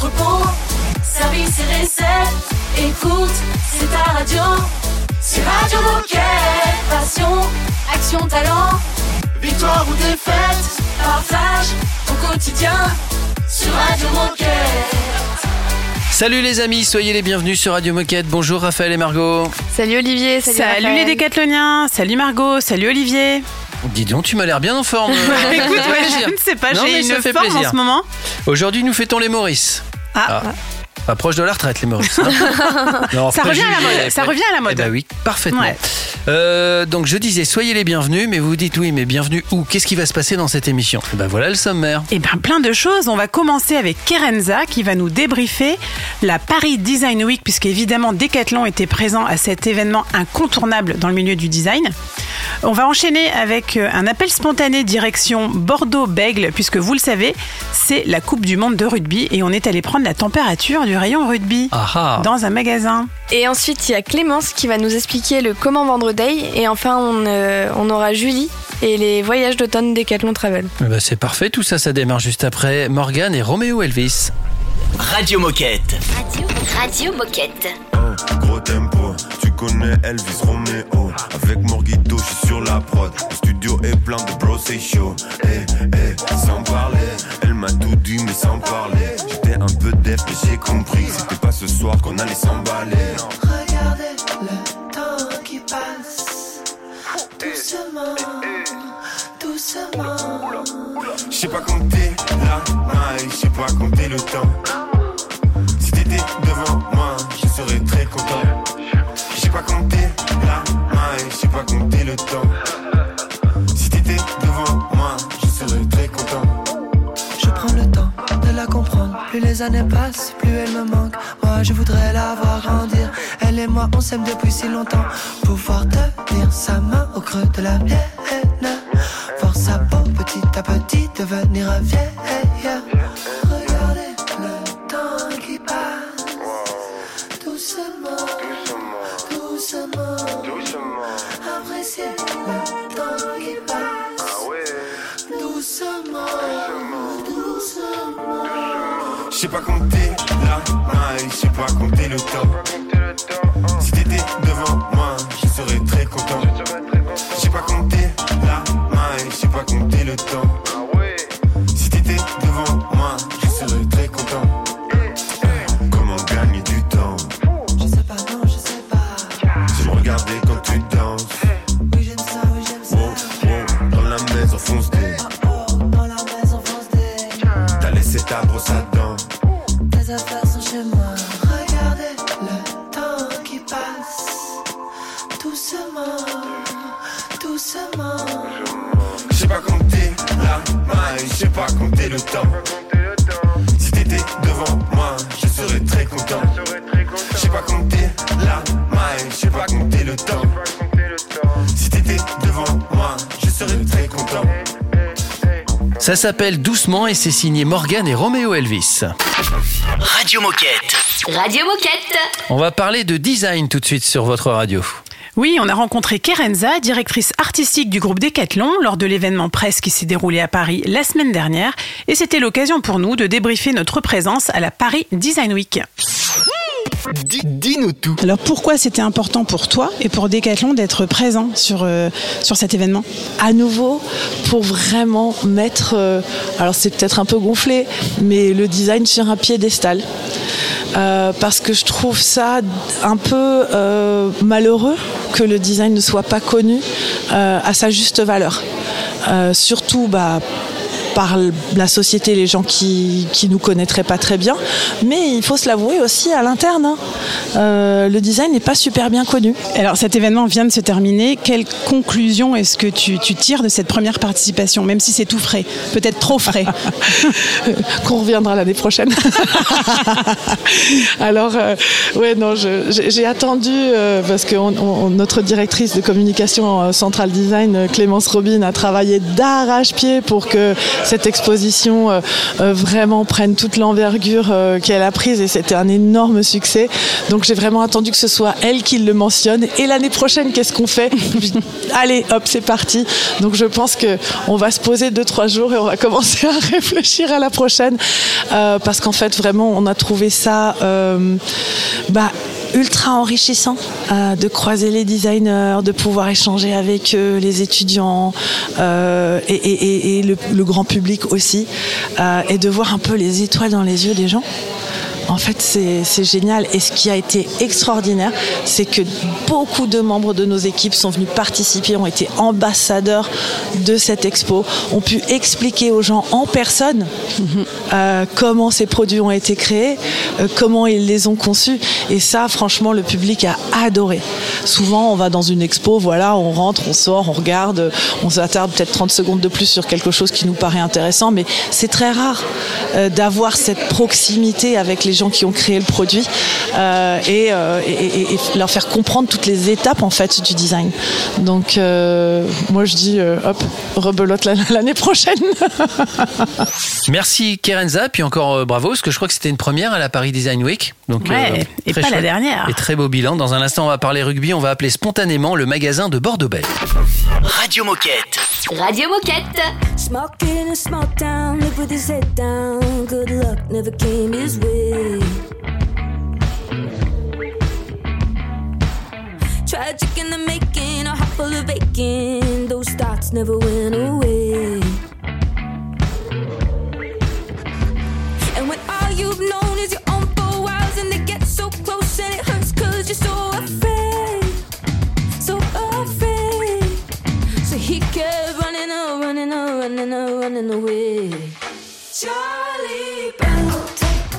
entrepôt, service et recettes. Écoute, c'est ta radio. C'est Radio Moquette. Passion, action, talent. Victoire ou défaite, partage au quotidien sur Radio Moquette. Salut les amis, soyez les bienvenus sur Radio Moquette. Bonjour Raphaël et Margot. Salut Olivier, salut, Salut Raphaël. les décathloniens, salut Margot, salut Olivier. Dis donc, tu m'as l'air bien en forme. Écoute, ouais, je ne sais pas, j'ai une fait forme plaisir. en ce moment. Aujourd'hui, nous fêtons les Maurice. Ah, Ah. Pas proche de la retraite, les Maurice. hein. Non, Ça revient à la mode, ça pré- revient à la mode. Eh ben oui, parfaitement. Ouais. Euh, donc je disais, soyez les bienvenus, mais vous dites oui, mais bienvenue où? Qu'est-ce qui va se passer dans cette émission? Eh Ben voilà le sommaire. Eh bien, plein de choses. On va commencer avec Kerenza qui va nous débriefer la Paris Design Week, puisque évidemment Decathlon était présent à cet événement incontournable dans le milieu du design. On va enchaîner avec euh, un appel spontané direction Bordeaux-Bègle, puisque vous le savez, c'est la Coupe du Monde de rugby et on est allé prendre la température du rayon rugby Ah ah. dans un magasin. Et ensuite, il y a Clémence qui va nous expliquer le comment vendre day. Et enfin, on, euh, on aura Julie et les voyages d'automne Decathlon Travel. Ben, c'est parfait, tout ça, ça démarre juste après Morgan et Roméo Elvis. Radio Moquette. Radio, Radio Moquette. Oh, gros tempo, tu connais Elvis Romeo. Avec Morgito, je suis sur la prod. Le studio est plein de bros, c'est chaud. Eh, eh, sans parler, elle m'a tout dit, mais sans parler. Def, mais j'ai compris. que C'était pas ce soir qu'on allait s'emballer. Regardez le temps qui passe. Doucement, doucement. Je sais pas compter la maille, je sais pas compter le temps. Si t'étais devant moi, je serais très content. Je sais pas compter la maille, je sais pas compter le temps. Les années passent, plus elle me manque. Moi, je voudrais la voir grandir. Elle et moi, on s'aime depuis si longtemps. Pouvoir tenir sa main au creux de la mienne. Voir sa peau petit à petit devenir vieille. Ça s'appelle Doucement et c'est signé Morgan et Roméo Elvis. Radio Moquette. Radio Moquette. On va parler de design tout de suite sur votre radio. Oui, on a rencontré Kerenza, directrice artistique du groupe Decathlon, lors de l'événement presse qui s'est déroulé à Paris la semaine dernière. Et c'était l'occasion pour nous de débriefer notre présence à la Paris Design Week. Dis- Dis-nous tout. Alors pourquoi c'était important pour toi et pour Decathlon d'être présent sur, euh, sur cet événement? À nouveau pour vraiment mettre, euh, alors c'est peut-être un peu gonflé, mais le design sur un piédestal. Euh, parce que je trouve ça un peu euh, malheureux que le design ne soit pas connu euh, à sa juste valeur. Euh, surtout bah, par la société, les gens qui qui nous connaîtraient pas très bien. Mais il faut se l'avouer aussi à l'interne. hein. Euh, le design n'est pas super bien connu. Alors cet événement vient de se terminer. Quelle conclusion est-ce que tu, tu tires de cette première participation, même si c'est tout frais, peut-être trop frais? Qu'on reviendra l'année prochaine. Alors, euh, ouais, non, j'ai attendu euh, parce que on- on- notre directrice de communication euh, Central Design, Clémence Robin, a travaillé d'arrache-pied pour que cette exposition euh, euh, vraiment prenne toute l'envergure euh, qu'elle a prise et c'était un énorme succès. Donc j'ai vraiment attendu que ce soit elle qui le mentionne. Et l'année prochaine, qu'est-ce qu'on fait? Allez, hop, c'est parti. Donc je pense que on va se poser deux trois jours et on va commencer à réfléchir à la prochaine parce qu'en fait vraiment on a trouvé ça bah, ultra enrichissant euh, de croiser les designers, de pouvoir échanger avec eux, les étudiants euh, et, le grand public aussi, euh, et de voir un peu les étoiles dans les yeux des gens. En fait, c'est génial. Et ce qui a été extraordinaire, c'est que beaucoup de membres de nos équipes sont venus participer, ont été ambassadeurs de cette expo, ont pu expliquer aux gens en personne euh, comment ces produits ont été créés, euh, comment ils les ont conçus. Et ça, franchement, le public a adoré. Souvent, on va dans une expo, voilà, on rentre, on sort, on regarde, on s'attarde peut-être 30 secondes de plus sur quelque chose qui nous paraît intéressant, mais c'est très rare euh, d'avoir cette proximité avec les qui ont créé le produit euh, et, euh, et- leur faire comprendre toutes les étapes en fait du design. Donc, euh, moi, je dis, hop, rebelote la- l'année prochaine. Merci Kerenza, puis encore bravo, parce que je crois que c'était une première à la Paris Design Week. Donc, euh, Ouais, et très pas la chouette. dernière. Et très beau bilan. Dans un instant, on va parler rugby. On va appeler spontanément le magasin de Bordeaux-Bègles. Radio Moquette. Radio Moquette. Smoking in a small town, live with his head down. Good luck never came his way. Tragic in the making, a heart full of aching. Those thoughts never went away. So afraid. So afraid. So he kept running, oh, running, oh, running, oh, running away. Charlie Brown,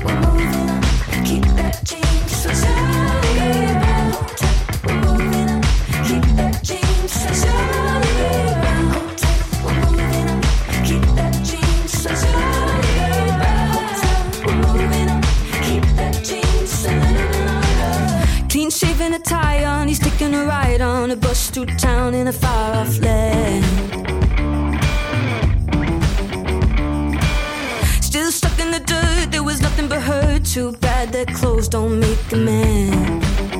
we're moving on. Keep that change. So Charlie ride on a bus through town in a far off land. Still stuck in the dirt, there was nothing but hurt. Too bad that clothes don't make a man.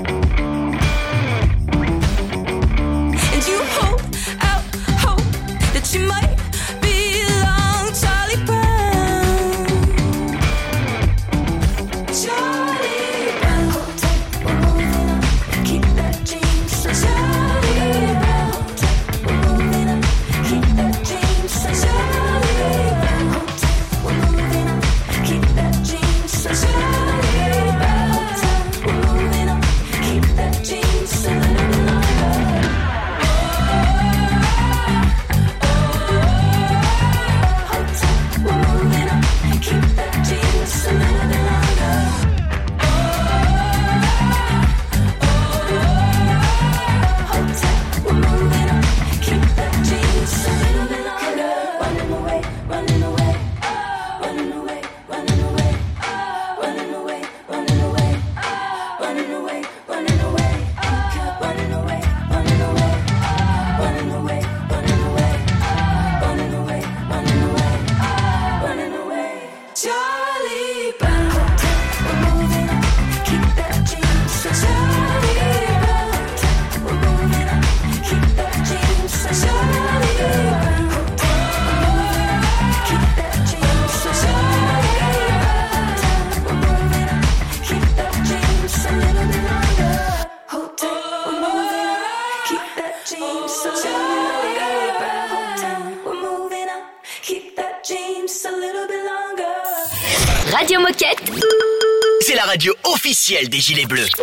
Des Gilets Bleus.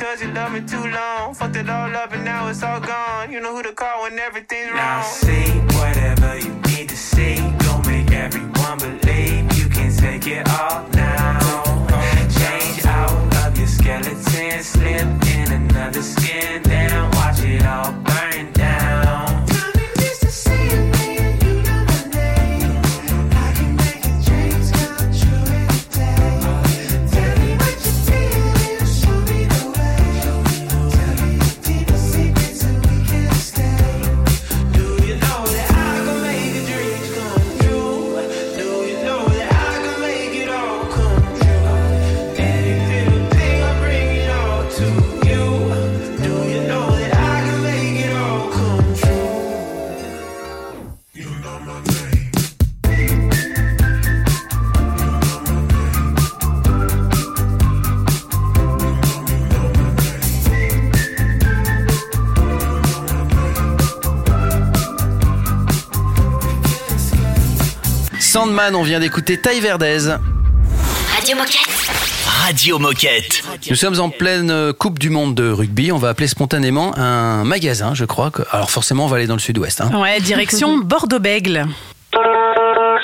Cause you love me too long. Fucked it all up and now it's all gone. You know who to call when everything's wrong. Now see whatever you need to see. Don't make everyone believe you can take it all now. Change out of your skeleton, slip in another skin, then watch it all burn Sandman, on vient d'écouter Taille Verdez. Radio Moquette. Radio Moquette. Nous sommes en pleine Coupe du Monde de rugby. On va appeler spontanément un magasin, je crois. Que... Alors forcément, on va aller dans le sud-ouest. hein. Ouais, direction Bordeaux-Bègle.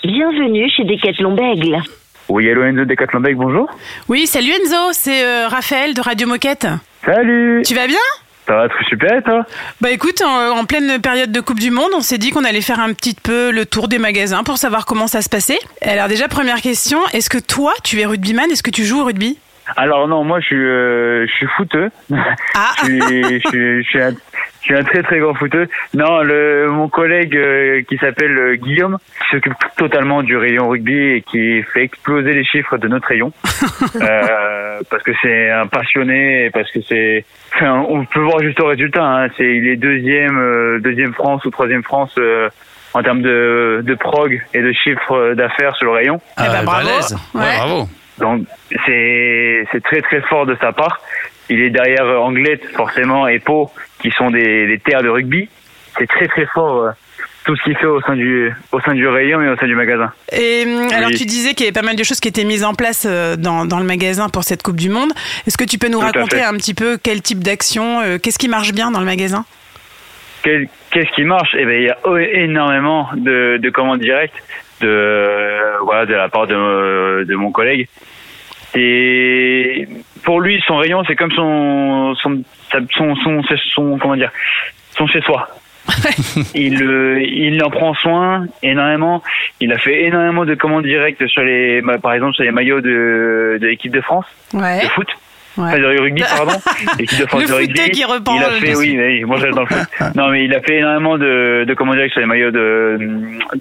Bienvenue chez Decathlon Bègle. Oui, hello Enzo Decathlon Bag, bonjour. Oui, salut Enzo, c'est euh, Raphaël de Radio Moquette. Salut Tu vas bien? Ça va très super, toi? Bah écoute, en, en pleine période de Coupe du Monde, on s'est dit qu'on allait faire un petit peu le tour des magasins pour savoir comment ça se passait. Alors déjà, première question, est-ce que toi, tu es rugbyman? Est-ce que tu joues au rugby? Alors non, moi je suis, euh, je suis footeux. Ah je, suis, je, suis, je, suis un, je suis un très très grand footeux. Non, le, mon collègue euh, qui s'appelle euh, Guillaume, qui s'occupe totalement du rayon rugby et qui fait exploser les chiffres de notre rayon. Euh, parce que c'est un passionné et parce que c'est... Enfin, on peut voir juste au résultat. Hein, c'est, il est deuxième, euh, deuxième France ou troisième France euh, en termes de, de prog et de chiffre d'affaires sur le rayon. Ah, ben, bravo. Ouais, Ouais. bravo. Donc c'est c'est très très fort de sa part. Il est derrière euh, Anglet forcément et Pau qui sont des, des terres de rugby. C'est très très fort euh, tout ce qu'il fait au sein du au sein du rayon et au sein du magasin. Et hum, alors Oui. tu disais qu'il y avait pas mal de choses qui étaient mises en place euh, dans, dans le magasin pour cette Coupe du Monde. Est-ce que tu peux nous Tout raconter un petit peu quel type d'action, euh, qu'est-ce qui marche bien dans le magasin? Qu'est-ce qui marche? Eh ben il y a énormément de, de commandes directes de euh, voilà de la part de, de mon collègue. Et pour lui son rayon c'est comme son son son son, comment dire son chez soi. il, euh, il en prend soin énormément. Il a fait énormément de commandes directes sur les, bah, par exemple, sur les maillots de, de l'équipe de France Ouais. de foot. Ouais. Enfin, de rugby, pardon. L'équipe de France Le de rugby. qui reprend il a fait, oui, oui, moi j'aime dans le foot. Non, mais il a fait énormément de, de commandes directes sur les maillots de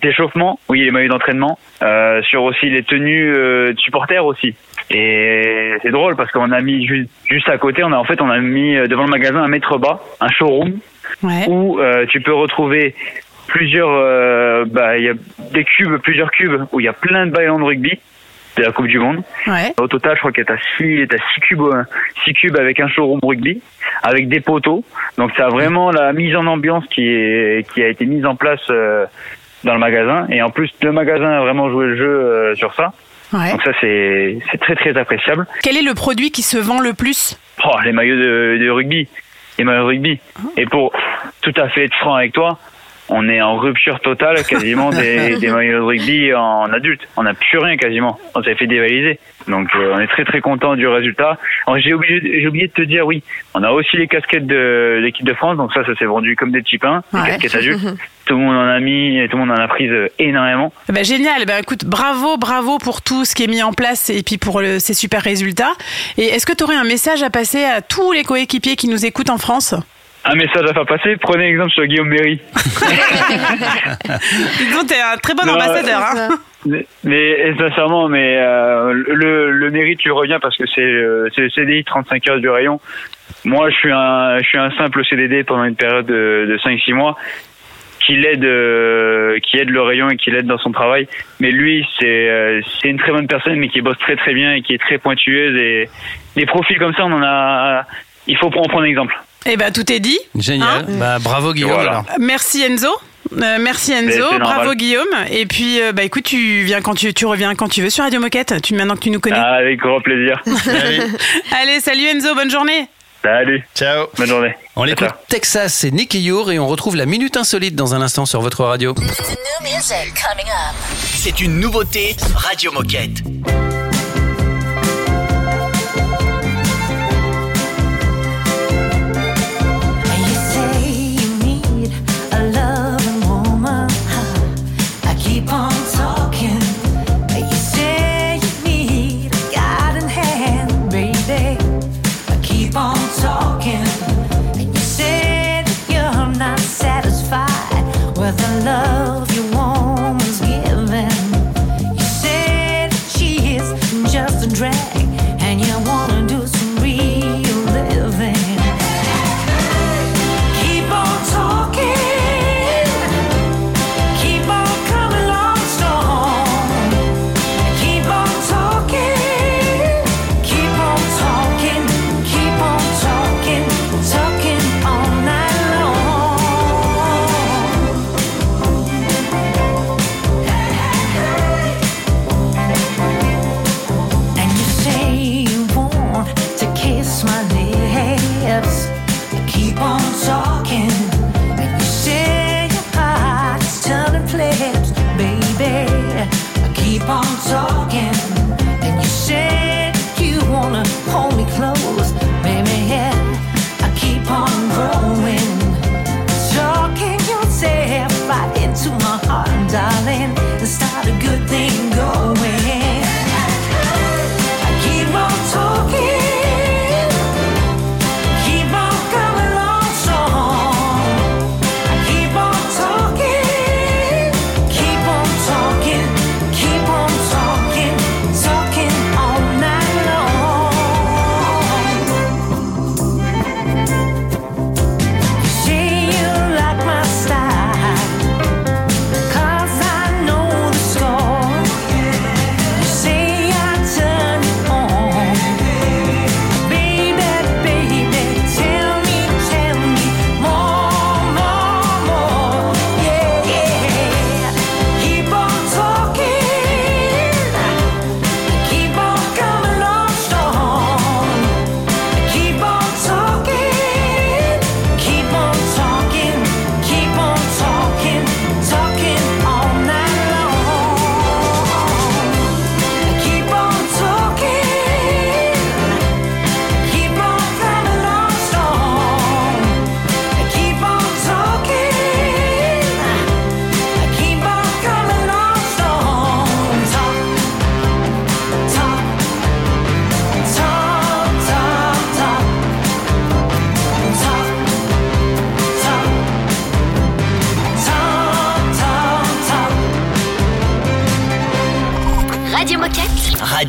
d'échauffement, oui, les maillots d'entraînement, euh, sur aussi les tenues euh, de supporters aussi. Et c'est drôle parce qu'on a mis juste, juste à côté, on a en fait on a mis euh, devant le magasin un mètre bas, un showroom Ouais. où euh, tu peux retrouver plusieurs, euh, bah, il y a des cubes, plusieurs cubes où il y a plein de ballons de rugby de la Coupe du Monde. Ouais. Au total, je crois qu'il y a six, t'as six cubes, euh, six cubes avec un showroom rugby, avec des poteaux. Donc, ça a vraiment la mise en ambiance qui est, qui a été mise en place euh, dans le magasin. Et en plus, le magasin a vraiment joué le jeu euh, sur ça. Ouais. Donc ça, c'est, c'est très très appréciable. Quel est le produit qui se vend le plus Oh, les maillots de, de rugby, les maillots de rugby. Et pour tout à fait être franc avec toi, on est en rupture totale quasiment des, des maillots de rugby en adulte. On n'a plus rien quasiment. On s'est fait dévaliser. Donc euh, on est très très content du résultat. J'ai oublié, j'ai oublié de te dire, oui, on a aussi les casquettes de l'équipe de France. Donc ça, ça s'est vendu comme des petits pains, les Ouais. casquettes adultes. Tout le monde en a mis, et tout le monde en a pris euh, énormément. Ben, génial. Ben, écoute, bravo, bravo pour tout ce qui est mis en place et puis pour le- ces super résultats. Et est-ce que tu aurais un message à passer à tous les coéquipiers qui nous écoutent en France? Un message à faire passer, prenez exemple sur Guillaume Méry. Dis t'es un très bon Non, ambassadeur. Hein Mais, mais sincèrement, mais euh, le, le mérite lui revient parce que c'est euh, le CDI 35 heures du rayon. Moi, je suis un je suis un simple CDD pendant une période de, de 5-6 mois qui l'aide euh, qui aide le rayon et qui l'aide dans son travail. Mais lui, c'est euh, c'est une très bonne personne, mais qui bosse très très bien et qui est très pointueuse et des profils comme ça, on en a. Il faut en prendre exemple. Eh ben, tout est dit. Génial. Bah, bravo Guillaume. Voilà. alors. Merci Enzo. Euh, merci Enzo, bravo Guillaume. Et puis, euh, bah écoute, tu viens quand tu, tu reviens quand tu veux sur Radio Moquette. Tu maintenant que tu nous connais. Ah, avec grand plaisir. Allez, salut Enzo, bonne journée. Salut. Ciao. Bonne journée. On l'écoute Texas, c'est Nicky Your et on retrouve la minute insolite dans un instant sur votre radio. C'est une nouveauté Radio Moquette.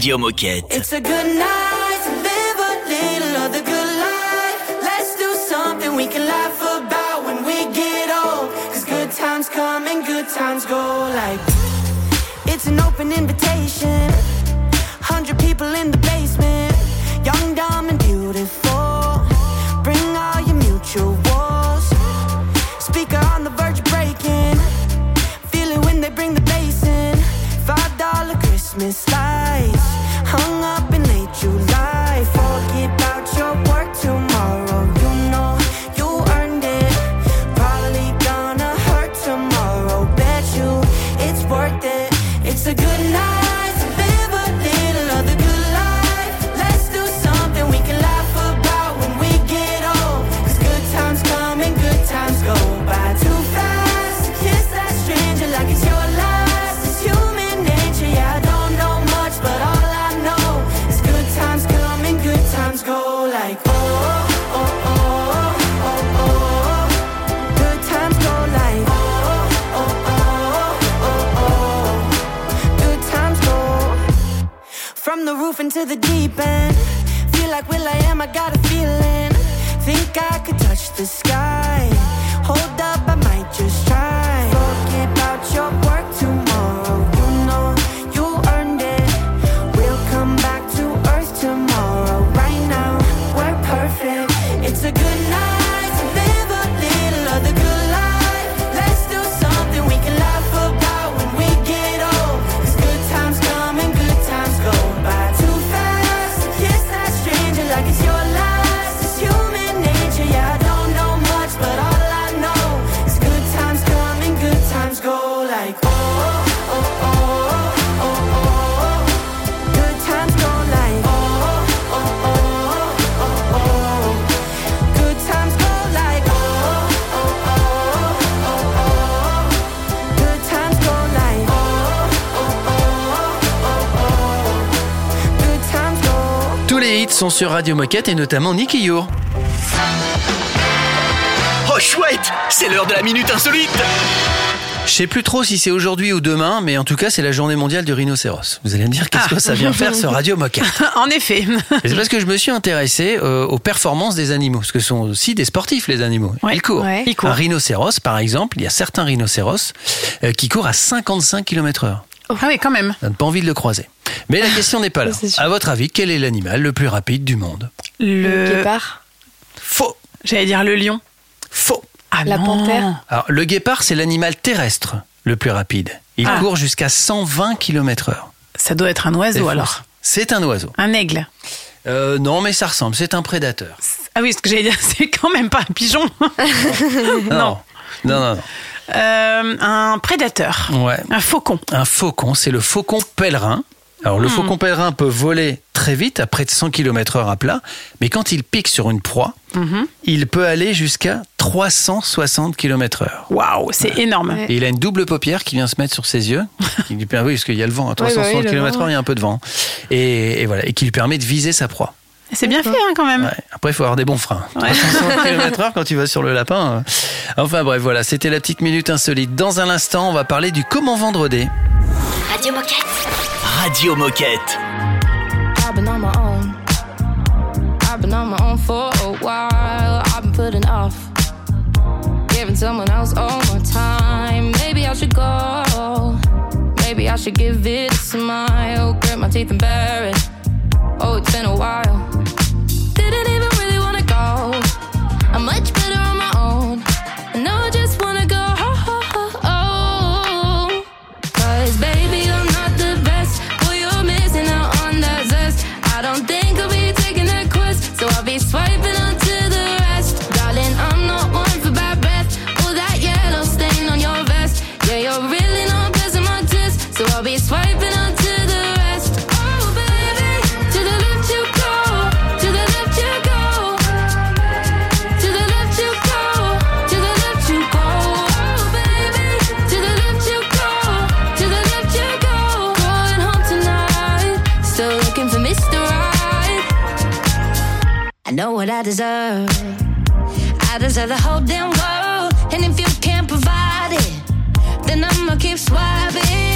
Radio. It's a good night roof into the deep end. Feel like Will I am, I got a feeling. Think I could touch the sky. Hold up, I might just try. Sont sur Radio Moquette et notamment Nicky Your. Oh chouette, c'est l'heure de la minute insolite. Je sais plus trop si c'est aujourd'hui ou demain, mais en tout cas, c'est la journée mondiale du rhinocéros. Vous allez me dire qu'est-ce Ah. que ça vient faire sur Radio Moquette? En effet. Et C'est parce que je me suis intéressé euh, aux performances des animaux, parce que ce sont aussi des sportifs, les animaux. Ils courent. Ouais. Ils courent. Un rhinocéros, par exemple, il y a certains rhinocéros euh, qui courent à 55 km/h. Ah oui, quand même. On n'a pas envie de le croiser. Mais la question n'est pas là. À votre avis, quel est l'animal le plus rapide du monde Le. Guépard. Faux. J'allais dire le lion. Faux. Ah La non. panthère. Alors, le guépard, c'est l'animal terrestre le plus rapide. Il Ah. court jusqu'à 120 km/h. Ça doit être un oiseau alors. C'est un oiseau. Un aigle. Euh, non, mais ça ressemble. C'est un prédateur. Ah oui, ce que j'allais dire, c'est quand même pas un pigeon. Non. Non, non, non. Euh, un prédateur. Ouais. Un faucon. Un faucon, c'est le faucon pèlerin. Alors, le Hmm. faucon pèlerin peut voler très vite, à près de 100 km/h à plat, mais quand il pique sur une proie, Mhm. il peut aller jusqu'à 360 km/h. Waouh, c'est énorme. Ouais. Et il a une double paupière qui vient se mettre sur ses yeux. Qui lui permet, oui, parce qu'il y a le vent à bah oui, 360 le km/h, il y a un peu de vent. Et, et voilà, et qui lui permet de viser sa proie. C'est bien fait hein, quand même. Ouais. Après, il faut avoir des bons freins. 360 km/h quand tu vas sur le lapin. euh. Enfin bref, voilà, c'était la petite minute insolite. Dans un instant, on va parler du comment vendredi. Radio Moquette. Radio Moquette. I've been on my own. I've been on my own for a while. I've been putting off giving someone else all my time. Maybe I should go. Maybe I should give it a smile. Grit my teeth and bear it. Oh, it's been a while. I know what I deserve. I deserve the whole damn world. And if you can't provide it, then I'ma keep swiping.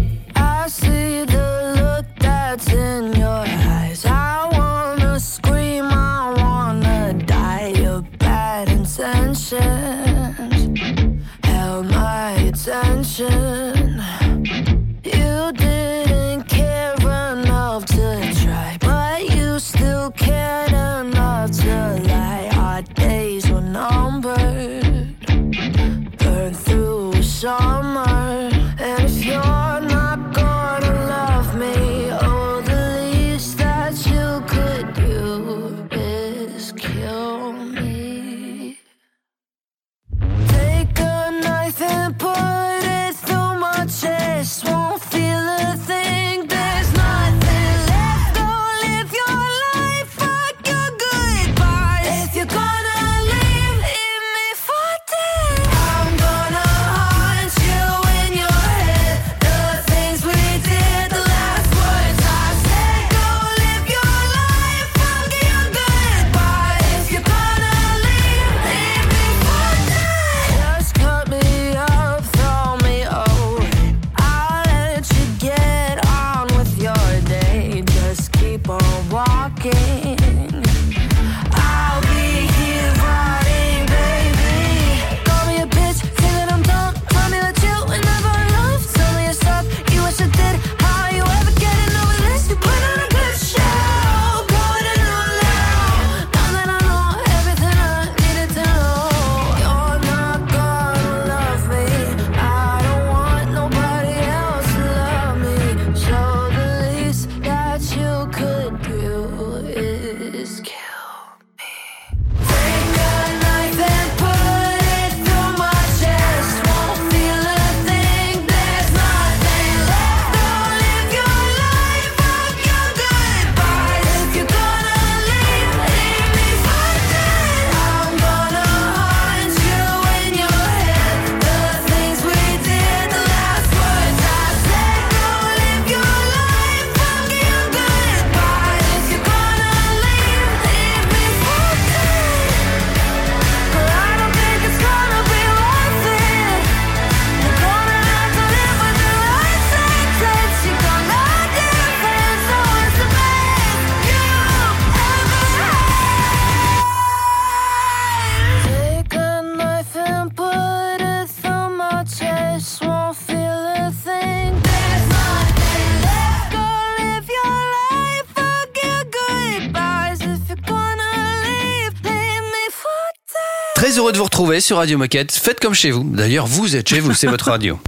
Retrouver sur Radio Moquette. Faites comme chez vous. D'ailleurs, vous êtes chez vous, c'est votre radio.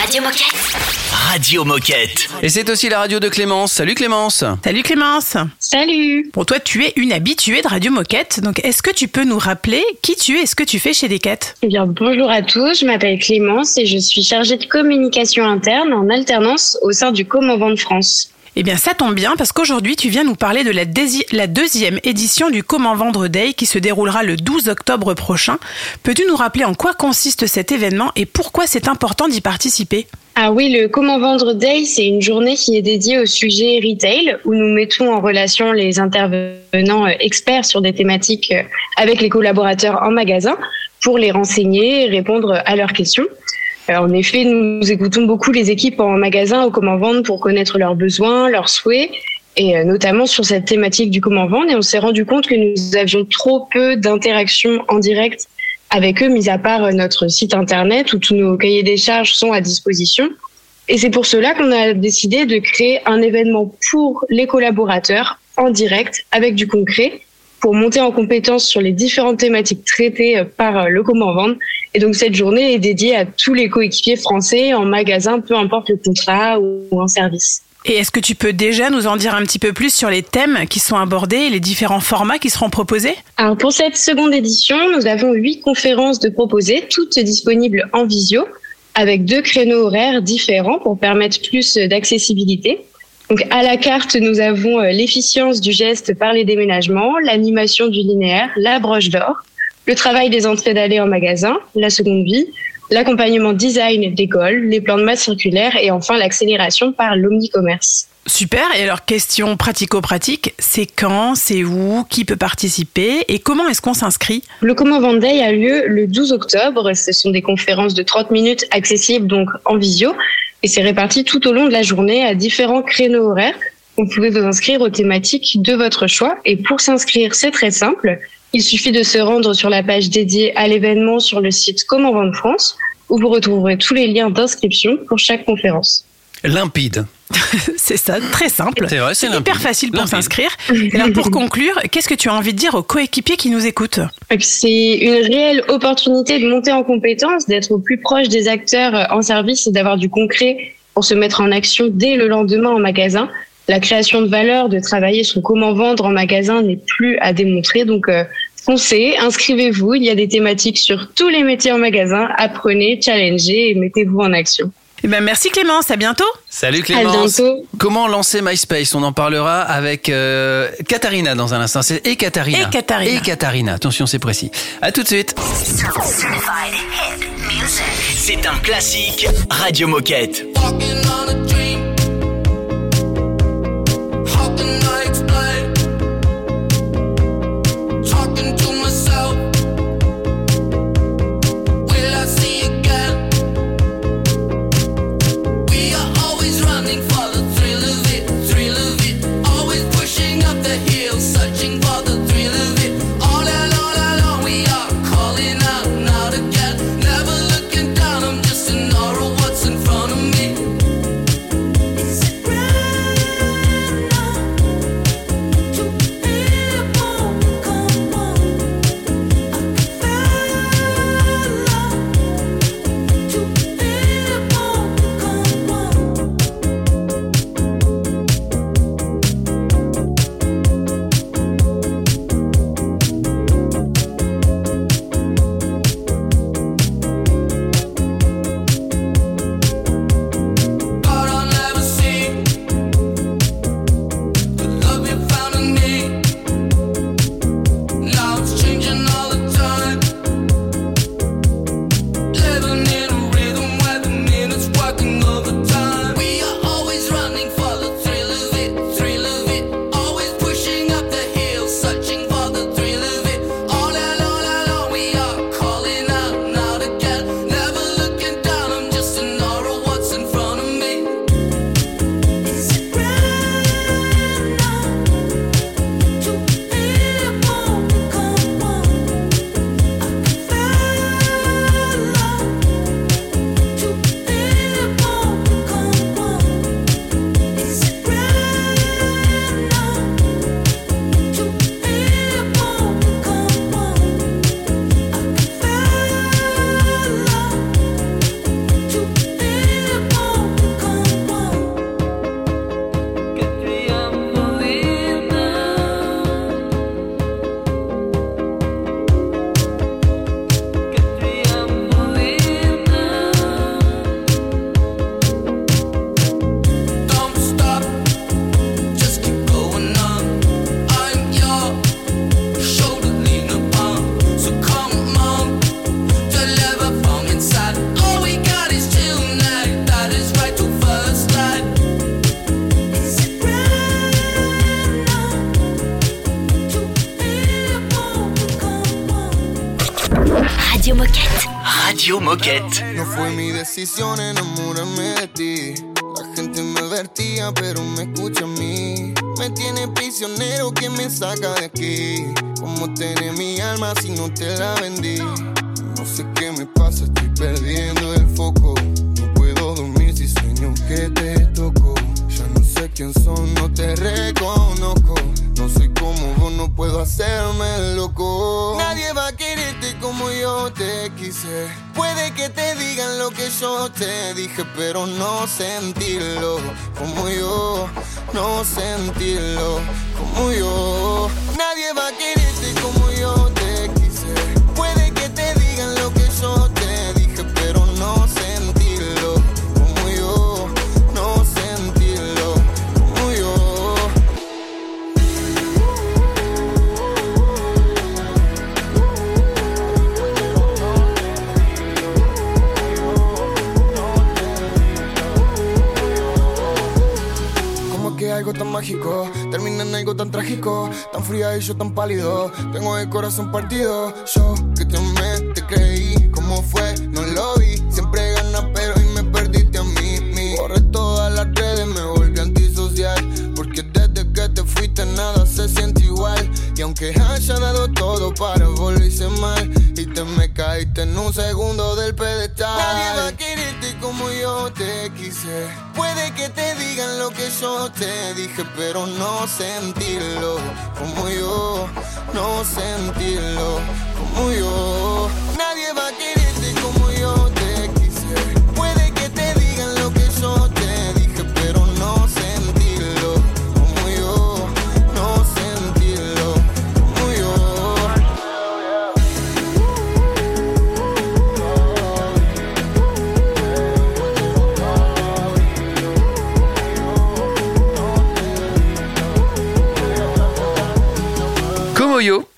Radio Moquette. Radio Moquette. Et c'est aussi la radio de Clémence. Salut Clémence. Salut Clémence. Salut. Bon, toi, tu es une habituée de Radio Moquette. Donc, est-ce que tu peux nous rappeler qui tu es et ce que tu fais chez Decat? Eh bien, bonjour à tous, je m'appelle Clémence et je suis chargée de communication interne en alternance au sein du Comment Vendre France. Eh bien, ça tombe bien parce qu'aujourd'hui, tu viens nous parler de la, deuxième édition du Comment Vendre Day qui se déroulera le 12 octobre prochain. Peux-tu nous rappeler en quoi consiste cet événement et pourquoi c'est important d'y participer? Ah oui, le Comment Vendre Day, c'est une journée qui est dédiée au sujet retail où nous mettons en relation les intervenants euh, experts sur des thématiques euh, avec les collaborateurs en magasin pour les renseigner et répondre à leurs questions. En effet, nous écoutons beaucoup les équipes en magasin au comment vendre pour connaître leurs besoins, leurs souhaits, et euh, notamment sur cette thématique du comment vendre. Et on s'est rendu compte que nous avions trop peu d'interactions en direct avec eux, mis à part euh, notre site internet où tous nos cahiers des charges sont à disposition. Et c'est pour cela qu'on a décidé de créer un événement pour les collaborateurs en direct avec du concret pour monter en compétence sur les différentes thématiques traitées euh, par euh, le comment vendre. Et donc cette journée est dédiée à tous les coéquipiers français en magasin, peu importe le contrat ou en service. Et est-ce que tu peux déjà nous en dire un petit peu plus sur les thèmes qui sont abordés et les différents formats qui seront proposés? Alors pour cette seconde édition, nous avons huit conférences de proposées, toutes disponibles en visio, avec deux créneaux horaires différents pour permettre plus d'accessibilité. Donc à la carte, nous avons euh, l'efficience du geste par les déménagements, l'animation du linéaire, la broche d'or, le travail des entrées d'allées en magasin, la seconde vie, l'accompagnement design d'école, les plans de masse circulaire et enfin l'accélération par l'omnicommerce. Super. Et alors, question pratico-pratique, c'est quand, c'est où, qui peut participer et comment est-ce qu'on s'inscrit? Le Comment Vendre Day a lieu le 12 octobre. Ce sont des conférences de 30 minutes accessibles donc en visio et c'est réparti tout au long de la journée à différents créneaux horaires. Vous pouvez vous inscrire aux thématiques de votre choix et pour s'inscrire, c'est très simple. Il suffit de se rendre sur la page dédiée à l'événement sur le site Comment Vendre France où vous retrouverez tous les liens d'inscription pour chaque conférence. Limpide. c'est ça, très simple. C'est vrai, c'est limpide. hyper facile pour s'inscrire. Et alors, pour conclure, qu'est-ce que tu as envie de dire aux coéquipiers qui nous écoutent? C'est une réelle opportunité de monter en compétence, d'être au plus proche des acteurs euh, en service et d'avoir du concret pour se mettre en action dès le lendemain en magasin. La création de valeur, de travailler sur comment vendre en magasin n'est plus à démontrer. Donc, euh, foncez, inscrivez-vous. Il y a des thématiques sur tous les métiers en magasin. Apprenez, challengez et mettez-vous en action. Eh ben, merci Clémence, à bientôt. Salut Clémence. bientôt. Comment lancer MySpace? On en parlera avec euh, Katharina dans un instant. C'est et Katharina. Et Katharina. Et Katharina. Attention, c'est précis. À tout de suite. C'est un classique Radio Moquette. Te dije, pero no sentirlo como yo. No sentirlo como yo. Fría y yo tan pálido. Tengo el corazón partido. Yo que te amé, te creí, ¿cómo fue? No lo vi. Siempre ganas, pero hoy me perdiste a mí. Mi. Borré todas las redes, me volví antisocial. Porque desde que te fuiste nada se siente igual. Y aunque haya dado en un segundo del pedestal. Nadie va a quererte como yo te quise. Puede que te digan lo que yo te dije, pero no sentirlo como yo. No sentirlo como yo. Nadie va a quererte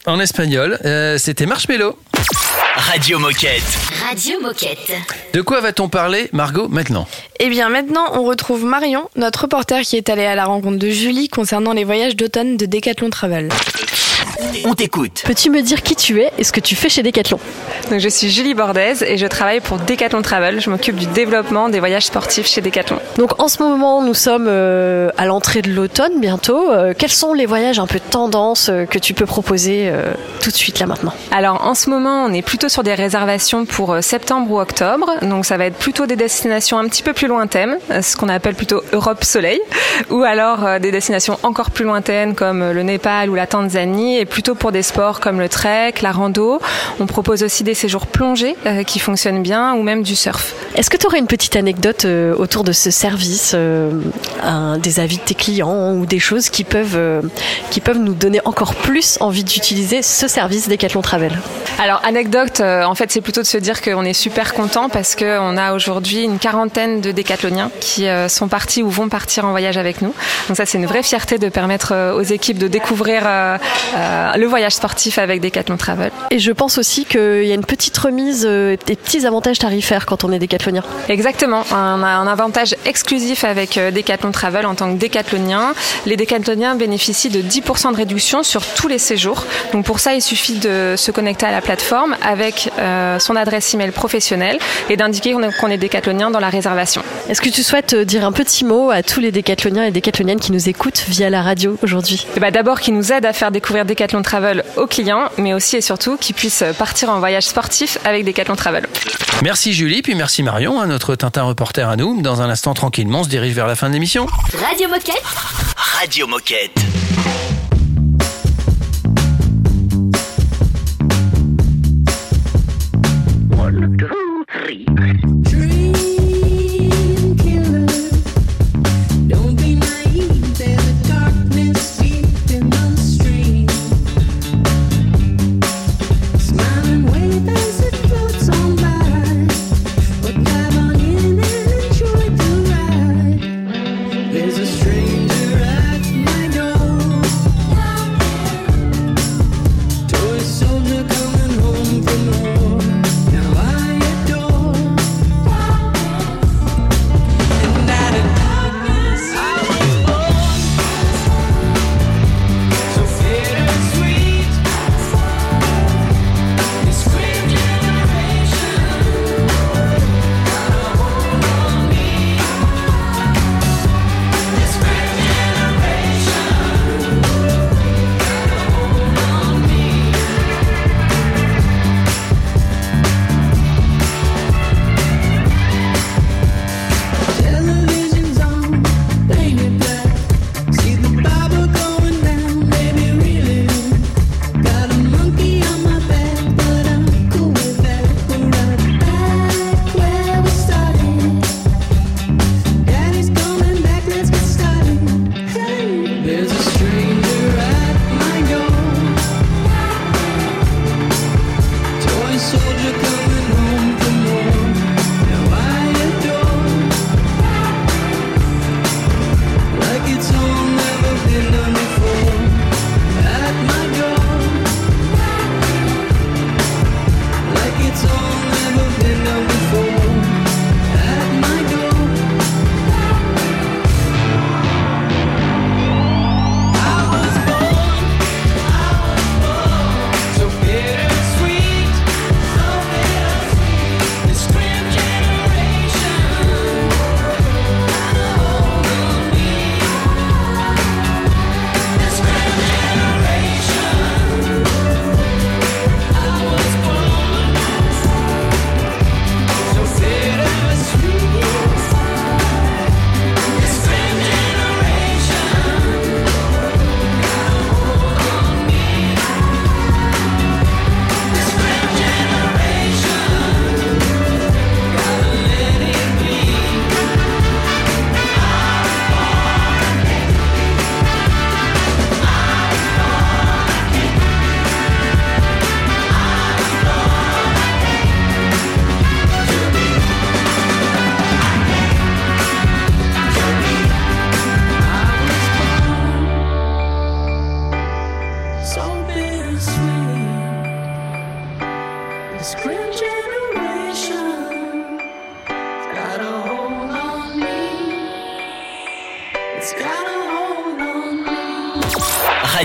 en espagnol, euh, c'était Marshmello. Radio Moquette. Radio Moquette. De quoi va-t-on parler, Margot, maintenant? Eh bien maintenant, on retrouve Marion, notre reporter qui est allé à la rencontre de Julie concernant les voyages d'automne de Decathlon Travel. On t'écoute. Peux-tu me dire qui tu es et ce que tu fais chez Decathlon Donc, je suis Julie Bordez et je travaille pour Decathlon Travel. Je m'occupe du développement des voyages sportifs chez Decathlon. Donc en ce moment, nous sommes euh, à l'entrée de l'automne bientôt. Euh, quels sont les voyages un peu tendance euh, que tu peux proposer tout de suite là maintenant? Alors en ce moment, on est plutôt sur des réservations pour septembre ou octobre. Donc ça va être plutôt des destinations un petit peu plus lointaines, ce qu'on appelle plutôt Europe Soleil, ou alors des destinations encore plus lointaines comme le Népal ou la Tanzanie, et plutôt pour des sports comme le trek, la rando. On propose aussi des séjours plongés euh, qui fonctionnent bien, ou même du surf. Est-ce que tu aurais une petite anecdote euh, autour de ce service, euh, un- des avis de tes clients ou des choses qui peuvent, qui peuvent nous donner encore plus envie d'utiliser ce service Decathlon Travel? Alors anecdote, en fait c'est plutôt de se dire qu'on est super content parce qu'on a aujourd'hui une quarantaine de décathloniens qui sont partis ou vont partir en voyage avec nous. Donc ça c'est une vraie fierté de permettre aux équipes de découvrir euh, euh, le voyage sportif avec Decathlon Travel. Et je pense aussi qu'il y a une petite remise, euh, des petits avantages tarifaires quand on est décathlonien. Exactement, on a un avantage exclusif avec euh, Decathlon Travel en tant que décathlonien. Les décathloniens bénéficient de 10% de réduction sur tous les séjours. Donc pour ça, il suffit de se connecter à la plateforme avec euh, son adresse email professionnelle et d'indiquer qu'on est- décathlonien dans la réservation. Est-ce que tu souhaites euh, dire un petit mot à tous les décathloniens et décathloniennes qui nous écoutent via la radio aujourd'hui? Bah D'abord, qui nous aide à faire découvrir Decathlon Travel aux clients, mais aussi et surtout qui puissent partir en voyage sportif avec Decathlon Travel. Merci Julie, puis merci Marion, hein, notre Tintin reporter à nous. Dans un instant, tranquillement, on se dirige vers la fin de l'émission. Radio Moquette. Radio Moquette.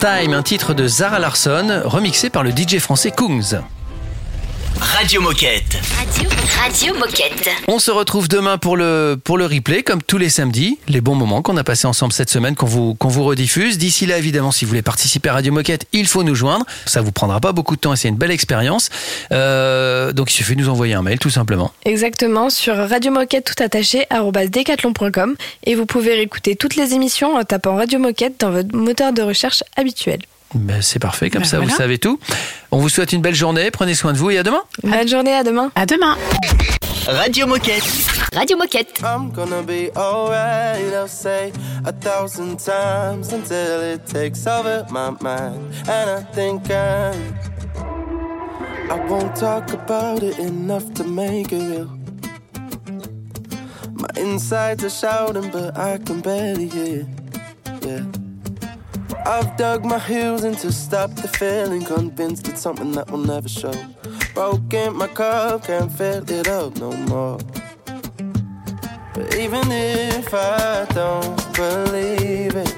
Time, un titre de Zara Larsson, remixé par le DJ français Kungs. Radio Moquette. Radio, Radio Moquette. On se retrouve demain pour le, pour le replay, comme tous les samedis, les bons moments qu'on a passés ensemble cette semaine, qu'on vous, qu'on vous rediffuse. D'ici là, évidemment, si vous voulez participer à Radio Moquette, il faut nous joindre. Ça vous prendra pas beaucoup de temps et c'est une belle expérience. Euh, donc il suffit de nous envoyer un mail, tout simplement. Exactement, sur Radio Moquette tout attaché. Et vous pouvez réécouter toutes les émissions en tapant Radio Moquette dans votre moteur de recherche habituel. Ben, c'est parfait, comme Ben ça voilà. vous savez tout. On vous souhaite une belle journée, prenez soin de vous et à demain. Bonne journée, à demain. À demain. Radio Moquette. Radio Moquette. I'm gonna be alright, I'll say a thousand times until it takes over my mind. And I think I, I won't talk about it enough to make it real. My insides are shouting, but I can barely hear. Yeah. I've dug my heels in to stop the feeling, convinced it's something that will never show. Broken my cup, can't fill it up no more. But even if I don't believe it,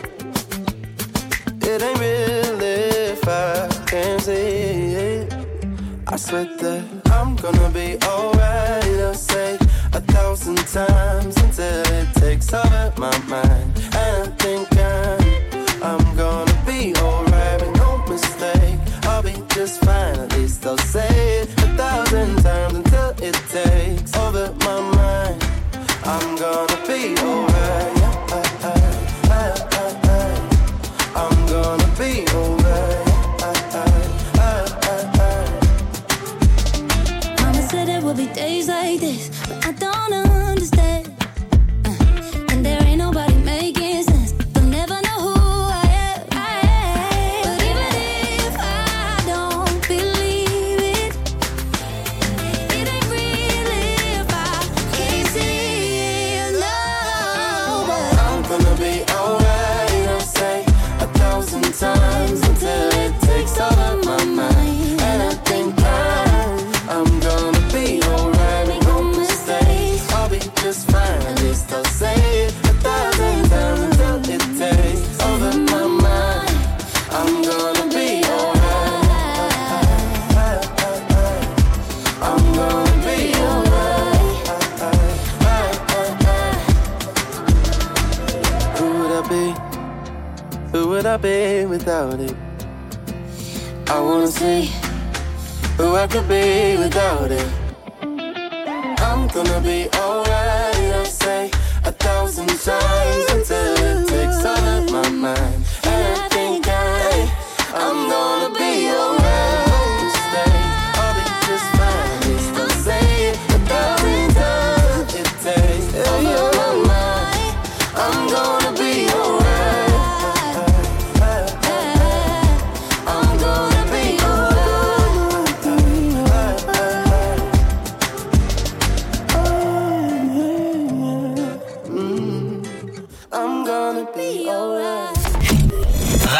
it ain't real if I can't see it. I swear that I'm gonna be alright. I'll say a thousand times until it takes over my mind. And I think I'm, I'm gonna just fine. At least I'll say it a thousand times until it takes over my mind. I'm gonna be alright. I'm gonna be alright. Mama said there will be days like this, would I be without it? I wanna see who I could be without it. I'm gonna be alright, I'll say a thousand times until.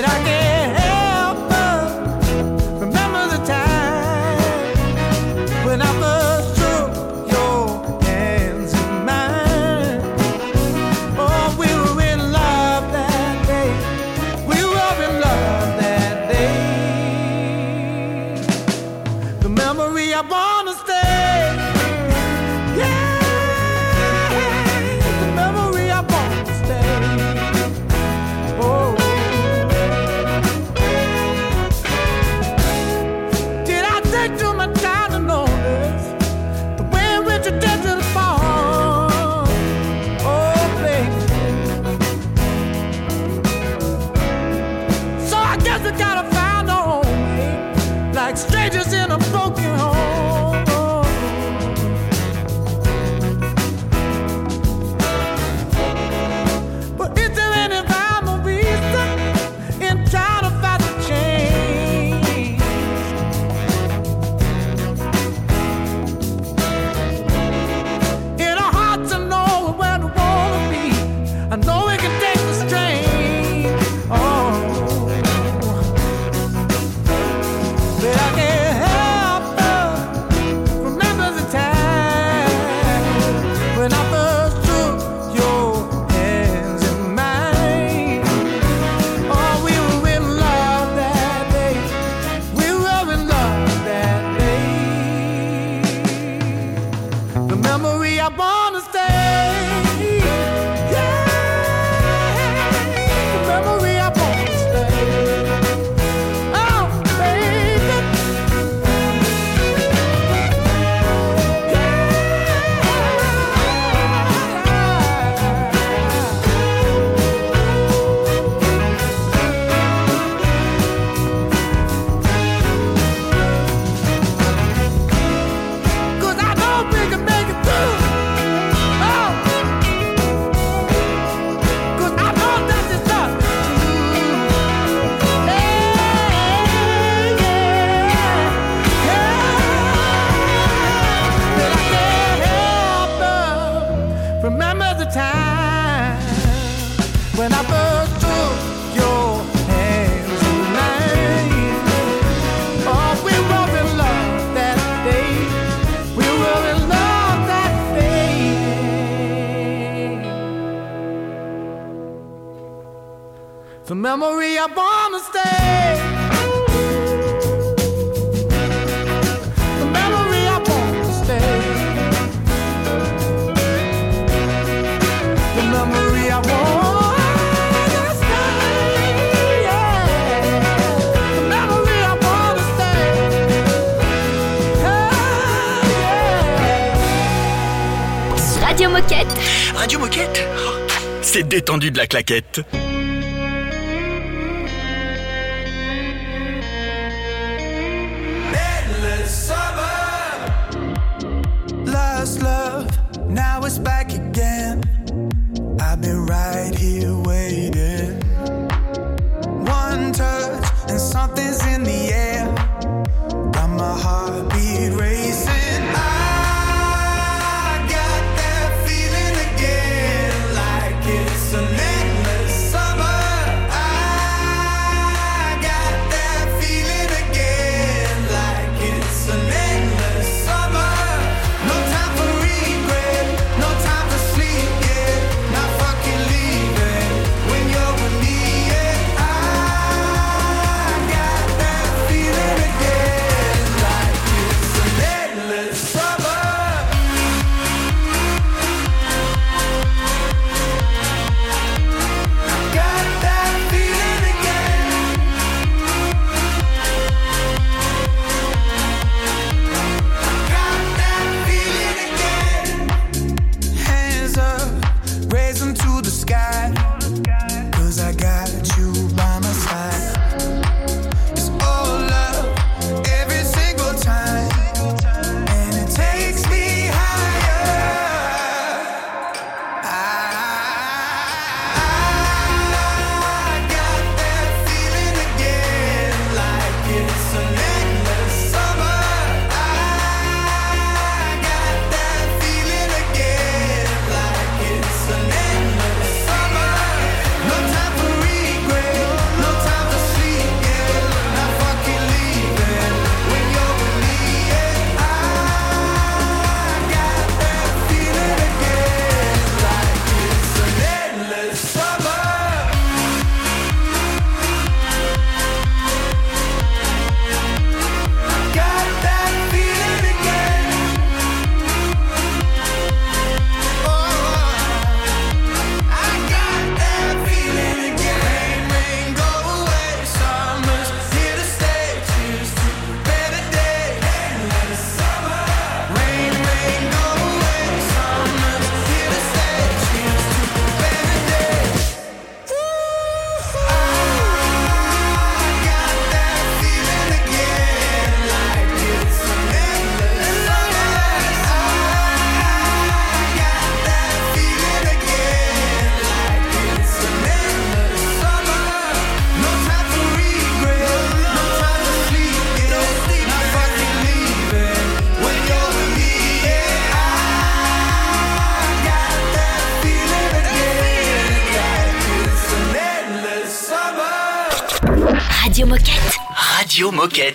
that I can de la claquette. Radio